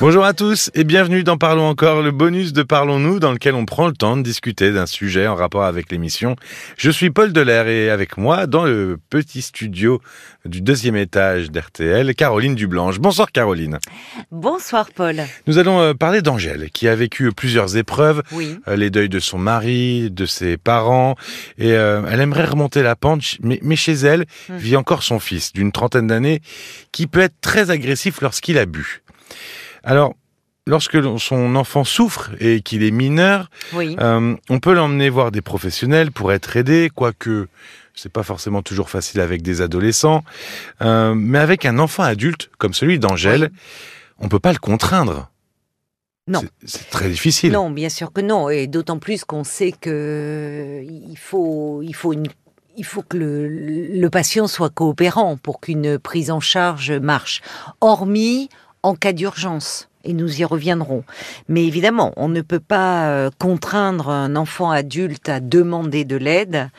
Bonjour à tous et bienvenue dans Parlons encore, le bonus de Parlons-nous dans lequel on prend le temps de discuter d'un sujet en rapport avec l'émission. Je suis Paul Delair et avec moi dans le petit studio du deuxième étage d'RTL, Caroline Dublanche. Bonsoir Caroline. Bonsoir Paul. Nous allons euh, parler d'Angèle qui a vécu plusieurs épreuves, Oui. euh, les deuils de son mari, de ses parents et euh, elle aimerait remonter la pente mais, mais chez elle Hmm. vit encore son fils d'une trentaine d'années qui peut être très agressif lorsqu'il a bu. Alors, lorsque son enfant souffre et qu'il est mineur, Oui. euh, on peut l'emmener voir des professionnels pour être aidé, quoique c'est pas forcément toujours facile avec des adolescents. Euh, mais avec un enfant adulte comme celui d'Angèle, on peut pas le contraindre. Non. C'est- C'est très difficile. Non, bien sûr que non, et d'autant plus qu'on sait que il faut, il faut une- il faut que le, le patient soit coopérant pour qu'une prise en charge marche, hormis en cas d'urgence. Et nous y reviendrons. Mais évidemment, on ne peut pas euh, contraindre un enfant adulte à demander de l'aide.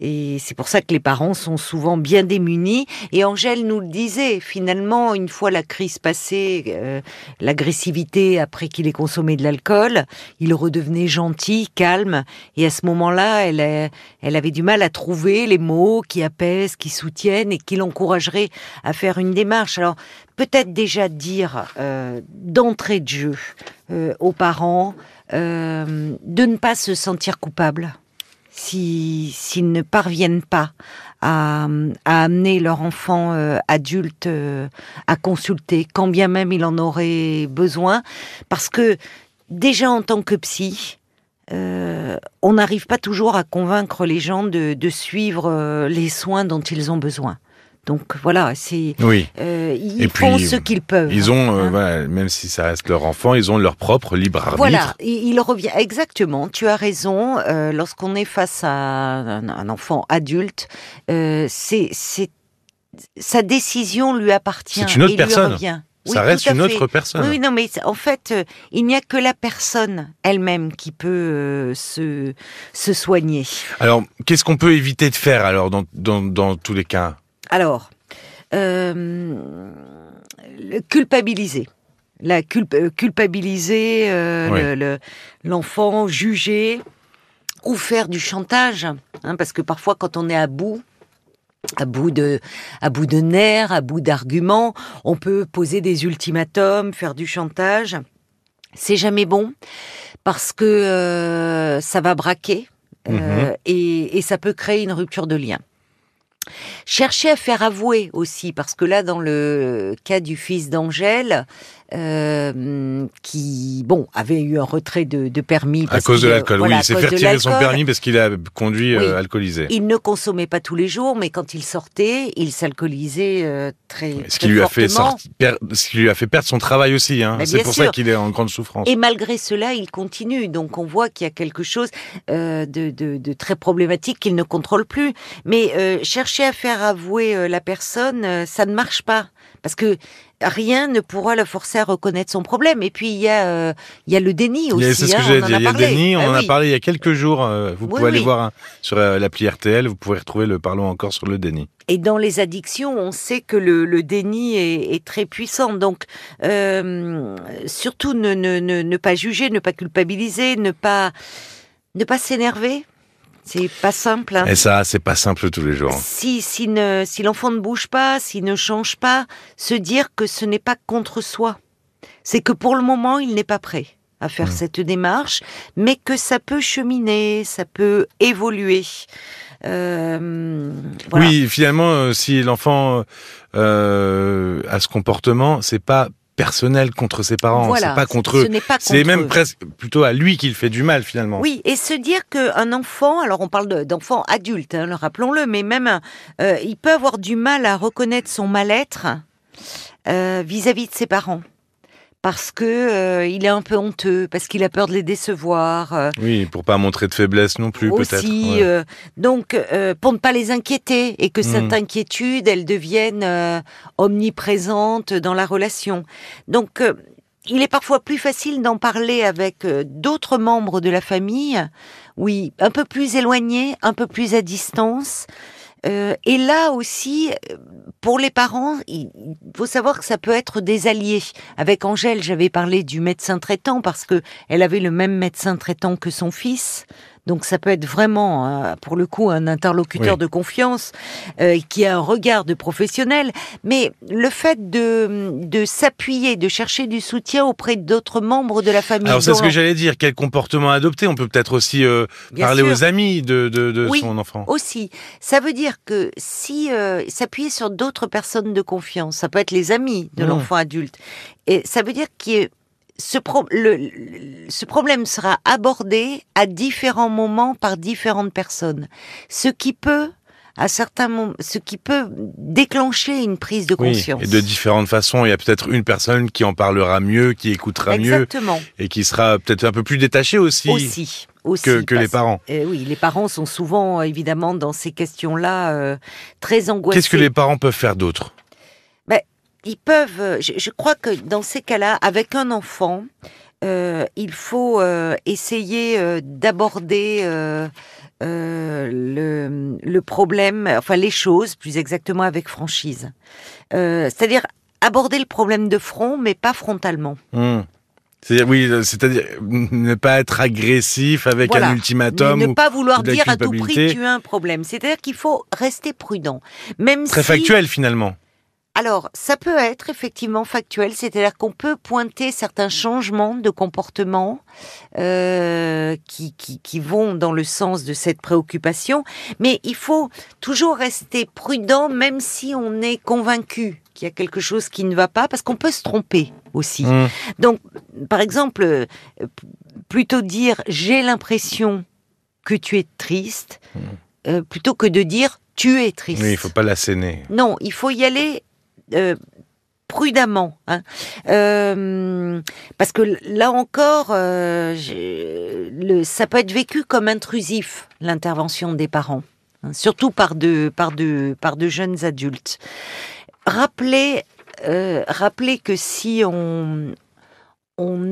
Et c'est pour ça que les parents sont souvent bien démunis. Et Angèle nous le disait, finalement, une fois la crise passée, euh, l'agressivité après qu'il ait consommé de l'alcool, il redevenait gentil, calme. Et à ce moment-là, elle, elle avait du mal à trouver les mots qui apaisent, qui soutiennent et qui l'encourageraient à faire une démarche. Alors, peut-être déjà dire euh, d'entrée de jeu euh, aux parents euh, de ne pas se sentir coupable si s'ils ne parviennent pas à, à amener leur enfant euh, adulte euh, à consulter, quand bien même il en aurait besoin, parce que déjà en tant que psy, on n'arrive pas toujours à convaincre les gens de, de suivre les soins dont ils ont besoin. Donc voilà, c'est Oui. euh, ils Et font puis, ce qu'ils peuvent. Ils ont, euh, Hein. voilà, même si ça reste leur enfant, ils ont leur propre libre arbitre. Voilà, il revient exactement. Tu as raison. euh, Lorsqu'on est face à un, enfant adulte, euh, c'est sa décision lui appartient. C'est une autre et lui personne. revient. Ça Oui, reste une fait. autre personne. Oui, oui, non, mais en fait, euh, il n'y a que la personne elle-même qui peut euh, se se soigner. Alors, qu'est-ce qu'on peut éviter de faire alors dans, dans, dans tous les cas? Alors, euh, culpabiliser. La culp- euh, culpabiliser euh, Oui. le- le- l'enfant, juger ou faire du chantage. hein, parce que parfois, quand on est à bout, à bout de, à bout de nerfs, à bout d'arguments, on peut poser des ultimatums, faire du chantage. C'est jamais bon parce que euh, ça va braquer euh, et, et ça peut créer une rupture de lien. Chercher à faire avouer aussi, parce que là, dans le cas du fils d'Angèle, euh, qui, bon, avait eu un retrait de, de permis. À cause de l'alcool, voilà, oui. Il s'est fait retirer son permis parce qu'il a conduit euh, alcoolisé. Il ne consommait pas tous les jours, mais quand il sortait, il s'alcoolisait euh, très, Ce très qui, lui a fait fortement. sorti- per- ce qui lui a fait perdre son travail aussi. Hein. Mais C'est pour ça qu'il est en grande souffrance. Et malgré cela, il continue. Donc on voit qu'il y a quelque chose euh, de, de- de très problématique qu'il ne contrôle plus. Mais euh, chercher à faire avouer euh, la personne, euh, ça ne marche pas. Parce que rien ne pourra le forcer à reconnaître son problème. Et puis il y a, euh, il y a le déni aussi. C'est ce que hein, j'allais en dire. a Il y a le déni, on Ah en a oui. parlé il y a quelques jours. euh, Vous Oui, pouvez aller voir hein, sur euh, l'appli RTL, vous pourrez retrouver le Parlons encore sur le déni. Et dans les addictions, on sait que le, le déni est, est très puissant. Donc, euh, surtout ne, ne, ne, ne pas juger, ne pas culpabiliser, ne pas ne pas s'énerver. C'est pas simple. hein. Et ça, c'est pas simple tous les jours. Si, si, ne, si l'enfant ne bouge pas, s'il ne change pas, se dire que ce n'est pas contre soi. C'est que pour le moment, il n'est pas prêt à faire Mm. cette démarche, mais que ça peut cheminer, ça peut évoluer. Euh, voilà. Oui, finalement, euh, si l'enfant euh, a ce comportement, c'est pas personnel contre ses parents, Voilà, c'est pas contre eux. C'est même presque plutôt à lui qu'il fait du mal finalement. Oui, et se dire qu'un enfant, alors on parle de- d'enfant adulte, hein, rappelons-le, mais même euh, il peut avoir du mal à reconnaître son mal-être euh, vis-à-vis de ses parents. Parce que euh, il est un peu honteux, parce qu'il a peur de les décevoir. euh, Oui, pour pas montrer de faiblesse non plus peut-être. aussi, ouais. euh, donc euh, pour ne pas les inquiéter et que cette Mm. inquiétude, elle devienne euh, omniprésente dans la relation. Donc euh, il est parfois plus facile d'en parler avec d'autres membres de la famille, oui, un peu plus éloignés, un peu plus à distance, Euh, et là aussi, pour les parents, il faut savoir que ça peut être des alliés. Avec Angèle, j'avais parlé du médecin traitant parce que elle avait le même médecin traitant que son fils. Donc ça peut être vraiment, euh, pour le coup, un interlocuteur de confiance euh, qui a un regard de professionnel. Mais le fait de, de s'appuyer, de chercher du soutien auprès d'autres membres de la famille. Alors c'est ce que j'allais dire. Quel comportement adopter? On peut peut-être aussi euh, parler aux amis de, de, de son enfant. Aussi, ça veut dire que si s'appuyer sur d'autres personnes de confiance, ça peut être les amis de mmh. l'enfant adulte, et ça veut dire qu'il ce, ce, problème sera abordé à différents moments par différentes personnes. Ce qui peut, à certains moments, ce qui peut déclencher une prise de conscience. et de différentes façons. Il y a peut-être une personne qui en parlera mieux, qui écoutera Exactement. mieux. Et qui sera peut-être un peu plus détachée aussi. Aussi. que, les parents. Euh, oui, les parents sont souvent évidemment dans ces questions-là euh, très angoissés. Qu'est-ce que les parents peuvent faire d'autre? Ils peuvent, euh, je, crois que dans ces cas-là, avec un enfant, euh, il faut euh, essayer d'aborder le, le, problème, enfin les choses, plus exactement avec franchise. c'est-à-dire aborder le problème de front, mais pas frontalement. Hmm. C'est-à-dire, oui, c'est-à-dire ne pas être agressif avec un ultimatum. Ne, ne pas vouloir dire à tout prix que tu as un problème. C'est-à-dire qu'il faut rester prudent. Même Très factuel finalement. Alors, ça peut être effectivement factuel, c'est-à-dire qu'on peut pointer certains changements de comportement euh, qui, qui, vont dans le sens de cette préoccupation, mais il faut toujours rester prudent, même si on est convaincu qu'il y a quelque chose qui ne va pas, parce qu'on peut se tromper aussi. Mmh. Donc, par exemple, euh, plutôt dire j'ai l'impression que tu es triste, mmh. euh, plutôt que de dire tu es triste. Oui, il faut pas l'asséner. Non, il faut y aller euh, prudemment, hein. euh, parce que là encore, euh, ça peut être vécu comme intrusif l'intervention des parents, hein, surtout par de jeunes adultes. Rappelez que si on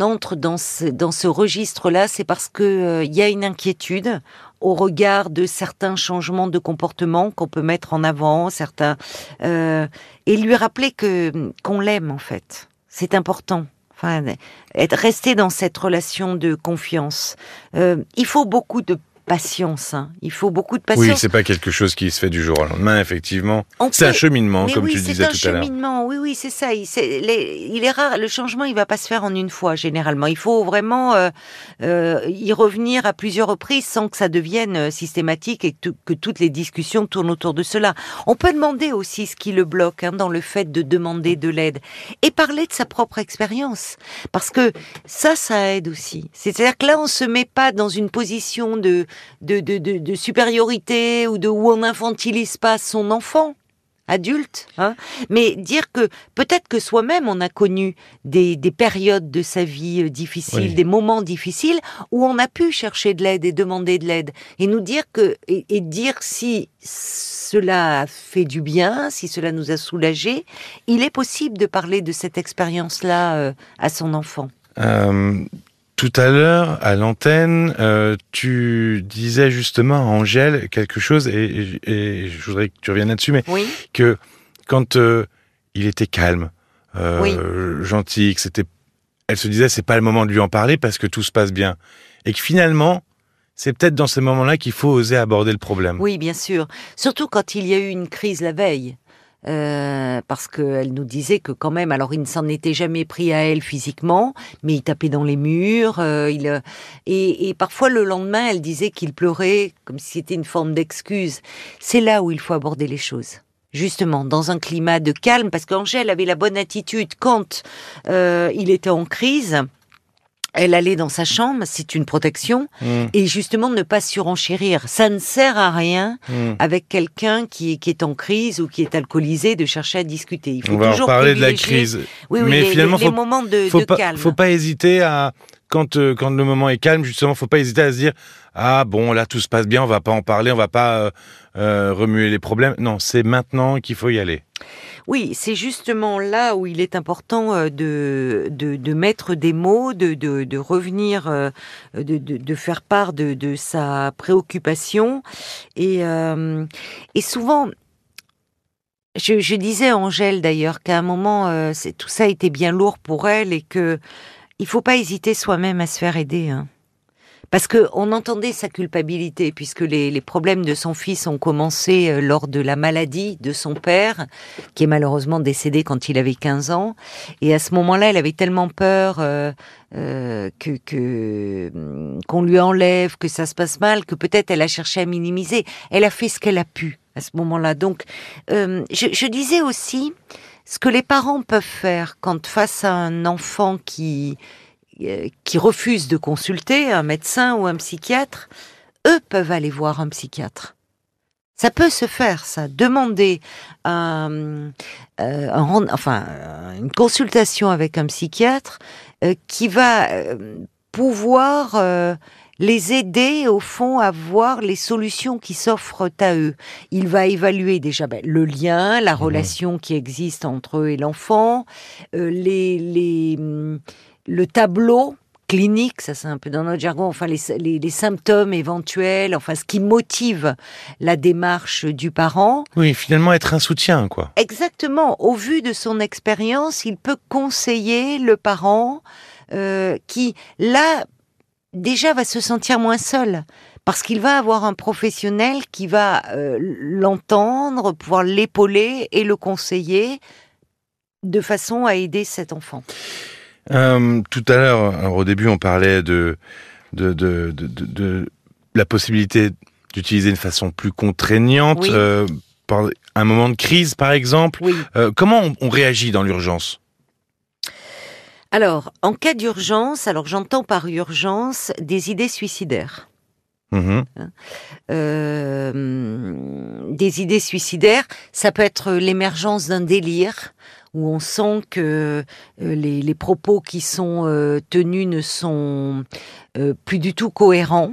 entre dans ce, registre-là, c'est parce que il y a une inquiétude au regard de certains changements de comportement qu'on peut mettre en avant, certains, euh, et lui rappeler que qu'on l'aime en fait. C'est important. Enfin, être resté dans cette relation de confiance. Euh, il faut beaucoup de patience. Hein. Il faut beaucoup de patience. Oui, c'est pas quelque chose qui se fait du jour au lendemain, effectivement. C'est un cheminement, comme tu disais tout à l'heure. C'est un cheminement. Oui, oui, c'est ça. Il, il, est rare. Le changement, il va pas se faire en une fois, généralement. Il faut vraiment euh, euh, y revenir à plusieurs reprises sans que ça devienne euh, systématique et que, toutes les discussions tournent autour de cela. On peut demander aussi ce qui le bloque hein, dans le fait de demander de l'aide et parler de sa propre expérience, parce que ça, ça aide aussi. C'est-à-dire que là, on se met pas dans une position de de, de, de, supériorité ou de où on n'infantilise pas son enfant adulte, hein, mais dire que peut-être que soi-même on a connu des, des, périodes de sa vie euh, difficiles, des moments difficiles où on a pu chercher de l'aide et demander de l'aide. Et nous dire que et, dire si cela a fait du bien, si cela nous a soulagé, il est possible de parler de cette expérience-là euh, à son enfant. Euh, tout à l'heure, à l'antenne, euh, tu disais justement à Angèle quelque chose, et, je voudrais que tu reviennes là-dessus, mais que quand euh, il était calme, euh, gentil, que c'était, elle se disait c'est pas le moment de lui en parler parce que tout se passe bien, et que finalement, c'est peut-être dans ces moments-là qu'il faut oser aborder le problème. Oui, bien sûr. Surtout quand il y a eu une crise la veille. Euh, parce qu'elle nous disait que quand même, alors il ne s'en était jamais pris à elle physiquement, mais il tapait dans les murs. Euh, il, euh, et, et, parfois le lendemain, elle disait qu'il pleurait comme si c'était une forme d'excuse. C'est là où il faut aborder les choses. Justement, dans un climat de calme, parce qu'Angèle avait la bonne attitude quand il était en crise elle allait dans sa chambre, c'est une protection, mm. et justement ne pas surenchérir. Ça ne sert à rien mm. avec quelqu'un qui, qui, est en crise ou qui est alcoolisé de chercher à discuter. Il faut On va toujours parler de la crise. Oui, oui, mais finalement, les, faut, moments de, faut de pas, calme. Faut pas hésiter à quand, euh, quand le moment est calme, justement, faut pas hésiter à se dire ah bon là tout se passe bien, on va pas en parler, on va pas euh, euh, remuer les problèmes. Non, c'est maintenant qu'il faut y aller. Oui, c'est justement là où il est important de, de, de mettre des mots, de, de, revenir, de, de, faire part de, de sa préoccupation. Et, et souvent, je, disais à Angèle d'ailleurs qu'à un moment, tout ça était bien lourd pour elle et que il faut pas hésiter soi-même à se faire aider. Hein. Parce que on entendait sa culpabilité, puisque les, les, problèmes de son fils ont commencé euh, lors de la maladie de son père, qui est malheureusement décédé quand il avait 15 ans. Et à ce moment-là, elle avait tellement peur euh, euh, que mm, qu'on lui enlève, que ça se passe mal, que peut-être elle a cherché à minimiser. Elle a fait ce qu'elle a pu à ce moment-là. Donc, euh, je, je disais aussi ce que les parents peuvent faire quand face à un enfant qui qui refuse de consulter un médecin ou un psychiatre, eux peuvent aller voir un psychiatre. Ça peut se faire, ça. Demander euh, un, enfin, une consultation avec un psychiatre euh, qui va pouvoir les aider au fond à voir les solutions qui s'offrent à eux. Il va évaluer déjà ben, le lien, la mmh. relation qui existe entre eux et l'enfant, euh, les, les, le tableau clinique, ça c'est un peu dans notre jargon, enfin les, les, les, symptômes éventuels, enfin ce qui motive la démarche du parent. Oui, finalement être un soutien, quoi. Exactement. Au vu de son expérience, il peut conseiller le parent euh, qui, là, déjà va se sentir moins seul parce qu'il va avoir un professionnel qui va euh, l'entendre, pouvoir l'épauler et le conseiller de façon à aider cet enfant. Euh, tout à l'heure, au début, on parlait de, de, de, de, la possibilité d'utiliser une façon plus contraignante. Euh, par un moment de crise, par exemple. comment on, on réagit dans l'urgence? Alors, en cas d'urgence, alors j'entends par urgence des idées suicidaires. Mmh hein, euh, des idées suicidaires, ça peut être l'émergence d'un délire où on sent que euh, les, propos qui sont euh, tenus ne sont plus du tout cohérents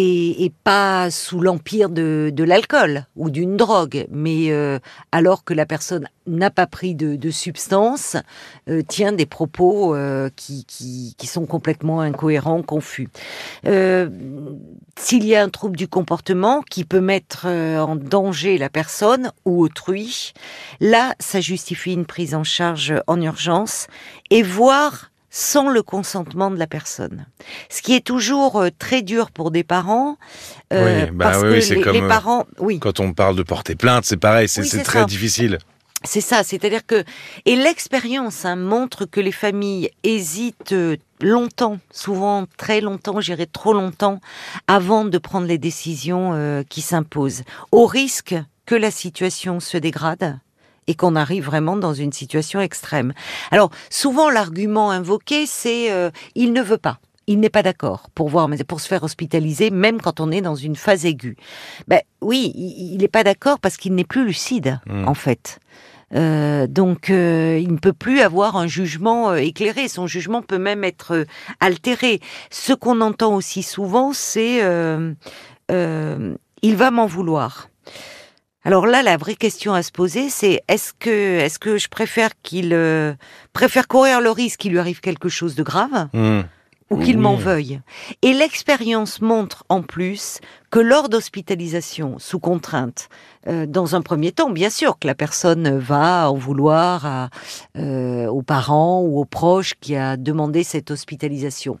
et, pas sous l'empire de, l'alcool ou d'une drogue, mais euh, alors que la personne n'a pas pris de, substance, euh, tient des propos euh, qui, qui, sont complètement incohérents, confus. S'il y a un trouble du comportement qui peut mettre en danger la personne ou autrui, là, ça justifie une prise en charge en urgence et voir sans le consentement de la personne. Ce qui est toujours euh, très dur pour des parents. Euh, oui, bah parce oui, que les, comme, euh, parents, oui. Quand on parle de porter plainte, c'est pareil, c'est très difficile. C'est ça, c'est-à-dire que et l'expérience hein, montre que les familles hésitent longtemps, souvent très longtemps, j'irai trop longtemps, avant de prendre les décisions qui s'imposent, au risque que la situation se dégrade et qu'on arrive vraiment dans une situation extrême. Alors souvent l'argument invoqué c'est euh, il ne veut pas. Il n'est pas d'accord pour voir, mais pour se faire hospitaliser, même quand on est dans une phase aiguë. Ben oui, il n'est pas d'accord parce qu'il n'est plus lucide, mmh. en fait. Euh, donc, euh, il ne peut plus avoir un jugement éclairé. Son jugement peut même être altéré. Ce qu'on entend aussi souvent, c'est il va m'en vouloir. Alors là, la vraie question à se poser, c'est est-ce que, est-ce que je préfère qu'il euh, préfère courir le risque qu'il lui arrive quelque chose de grave mmh. Ou qu'il m'en veuille. Et l'expérience montre en plus que lors d'hospitalisation sous contrainte, euh, dans un premier temps, bien sûr que la personne va en vouloir à, euh, aux parents ou aux proches qui a demandé cette hospitalisation.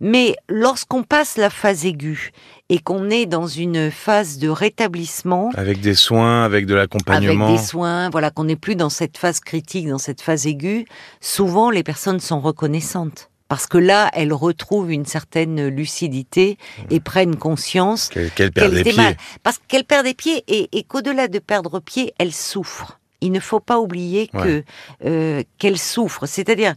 Mais lorsqu'on passe la phase aiguë et qu'on est dans une phase de rétablissement, avec des soins, avec de l'accompagnement, avec des soins, voilà, qu'on n'est plus dans cette phase critique, dans cette phase aiguë, souvent les personnes sont reconnaissantes parce que là, elles retrouvent une certaine lucidité et prennent conscience qu'elles perdent des pieds. Parce qu'elles perdent des pieds et, qu'au-delà de perdre pied, elles souffrent. Il ne faut pas oublier que euh, qu'elles souffrent. C'est-à-dire,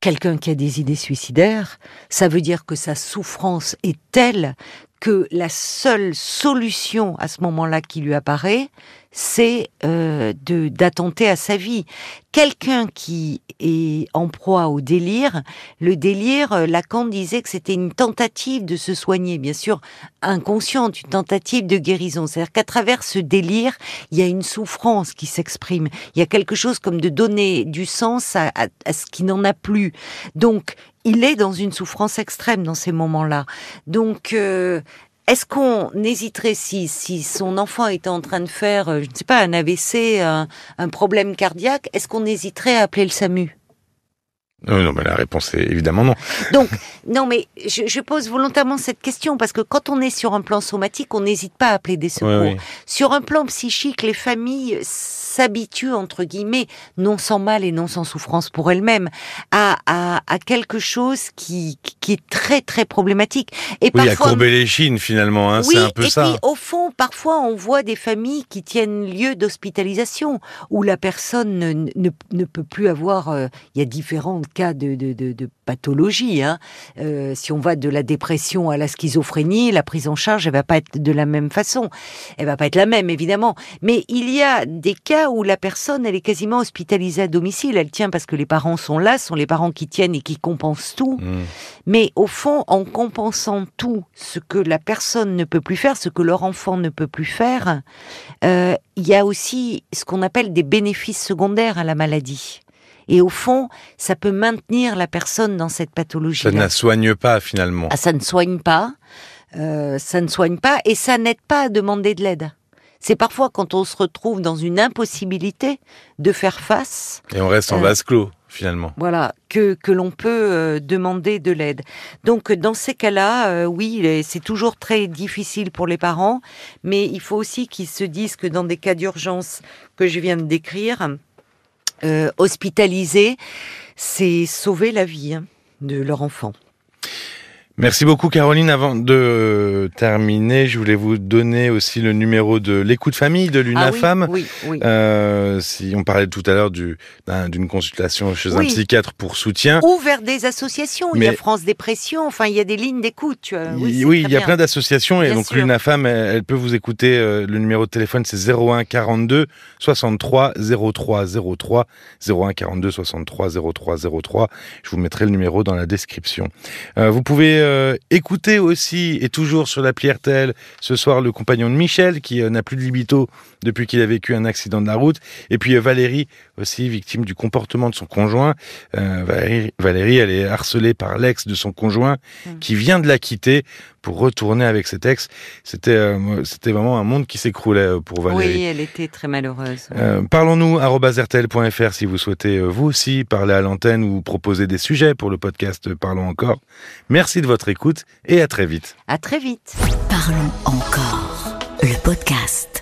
quelqu'un qui a des idées suicidaires, ça veut dire que sa souffrance est telle que la seule solution à ce moment-là qui lui apparaît, c'est euh, d'attenter à sa vie. Quelqu'un qui est en proie au délire, le délire, euh, Lacan disait que c'était une tentative de se soigner, bien sûr inconsciente, une tentative de guérison. C'est-à-dire qu'à travers ce délire, il y a une souffrance qui s'exprime. Il y a quelque chose comme de donner du sens à, à ce qui n'en a plus. Donc, il est dans une souffrance extrême dans ces moments-là. Donc, euh, est-ce qu'on hésiterait si, si son enfant était en train de faire, euh, je ne sais pas, un AVC, un, un problème cardiaque, est-ce qu'on hésiterait à appeler le SAMU? Non, non, mais la réponse est évidemment non. Donc, non, mais je, je, pose volontairement cette question parce que quand on est sur un plan somatique, on n'hésite pas à appeler des secours. Oui. Sur un plan psychique, les familles s'habituent, entre guillemets, non sans mal et non sans souffrance pour elles-mêmes, à, à, à, quelque chose qui, qui est très, très problématique. Et oui, parfois, à courber les chines, finalement, hein, oui, c'est un peu et ça. Puis, au fond, parfois, on voit des familles qui tiennent lieu d'hospitalisation, où la personne ne, ne, ne, peut plus avoir... Euh, il y a différents cas de, de, de, de pathologie. Hein. Euh, si on va de la dépression à la schizophrénie, la prise en charge, elle va pas être de la même façon. Elle va pas être la même, évidemment. Mais il y a des cas où la personne, elle est quasiment hospitalisée à domicile. Elle tient parce que les parents sont là, ce sont les parents qui tiennent et qui compensent tout. Mmh. Mais au fond, en compensant tout, ce que la personne ne peut plus faire, ce que leur enfant ne peut plus faire, euh, il y a aussi ce qu'on appelle des bénéfices secondaires à la maladie. Et au fond, ça peut maintenir la personne dans cette pathologie. Ça ne la soigne pas finalement. Ah, ça ne soigne pas. Euh, ça ne soigne pas et ça n'aide pas à demander de l'aide. C'est parfois quand on se retrouve dans une impossibilité de faire face. Et on reste en euh, vase clos finalement. Voilà, que, que l'on peut euh, demander de l'aide. Donc dans ces cas-là, euh, oui, c'est toujours très difficile pour les parents, mais il faut aussi qu'ils se disent que dans des cas d'urgence que je viens de décrire, euh, hospitaliser, c'est sauver la vie hein, de leur enfant. Merci beaucoup Caroline. Avant de terminer, je voulais vous donner aussi le numéro de l'écoute famille de l'UNAFAM. Ah oui, oui, oui. Euh, si on parlait tout à l'heure d'une du, consultation chez un psychiatre pour soutien. Ou vers des associations. Il y a Mais- France Dépression. Enfin, il y a des lignes d'écoute. Oui, Oui, il y a plein d'associations et Bien donc l'UNAFAM, elle, elle peut vous écouter. euh, le numéro de téléphone c'est 01 42 63 03 03 01 42 63 03 03. Je vous mettrai le numéro dans la description. Euh, vous pouvez euh, écouter aussi et toujours sur l'appli RTL ce soir le compagnon de Michel qui euh, n'a plus de libido depuis qu'il a vécu un accident de la route et puis euh, Valérie aussi victime du comportement de son conjoint. Euh, Valérie, Valérie, elle est harcelée par l'ex de son conjoint Mm. qui vient de la quitter pour retourner avec cet ex. C'était c'était vraiment un monde qui s'écroulait pour Valérie. Oui, elle était très malheureuse. Parlons-nous rtl.fr si vous souhaitez vous aussi parler à l'antenne ou proposer des sujets pour le podcast Parlons encore. Merci de votre écoute et à très vite. À très vite. Parlons encore. Le podcast.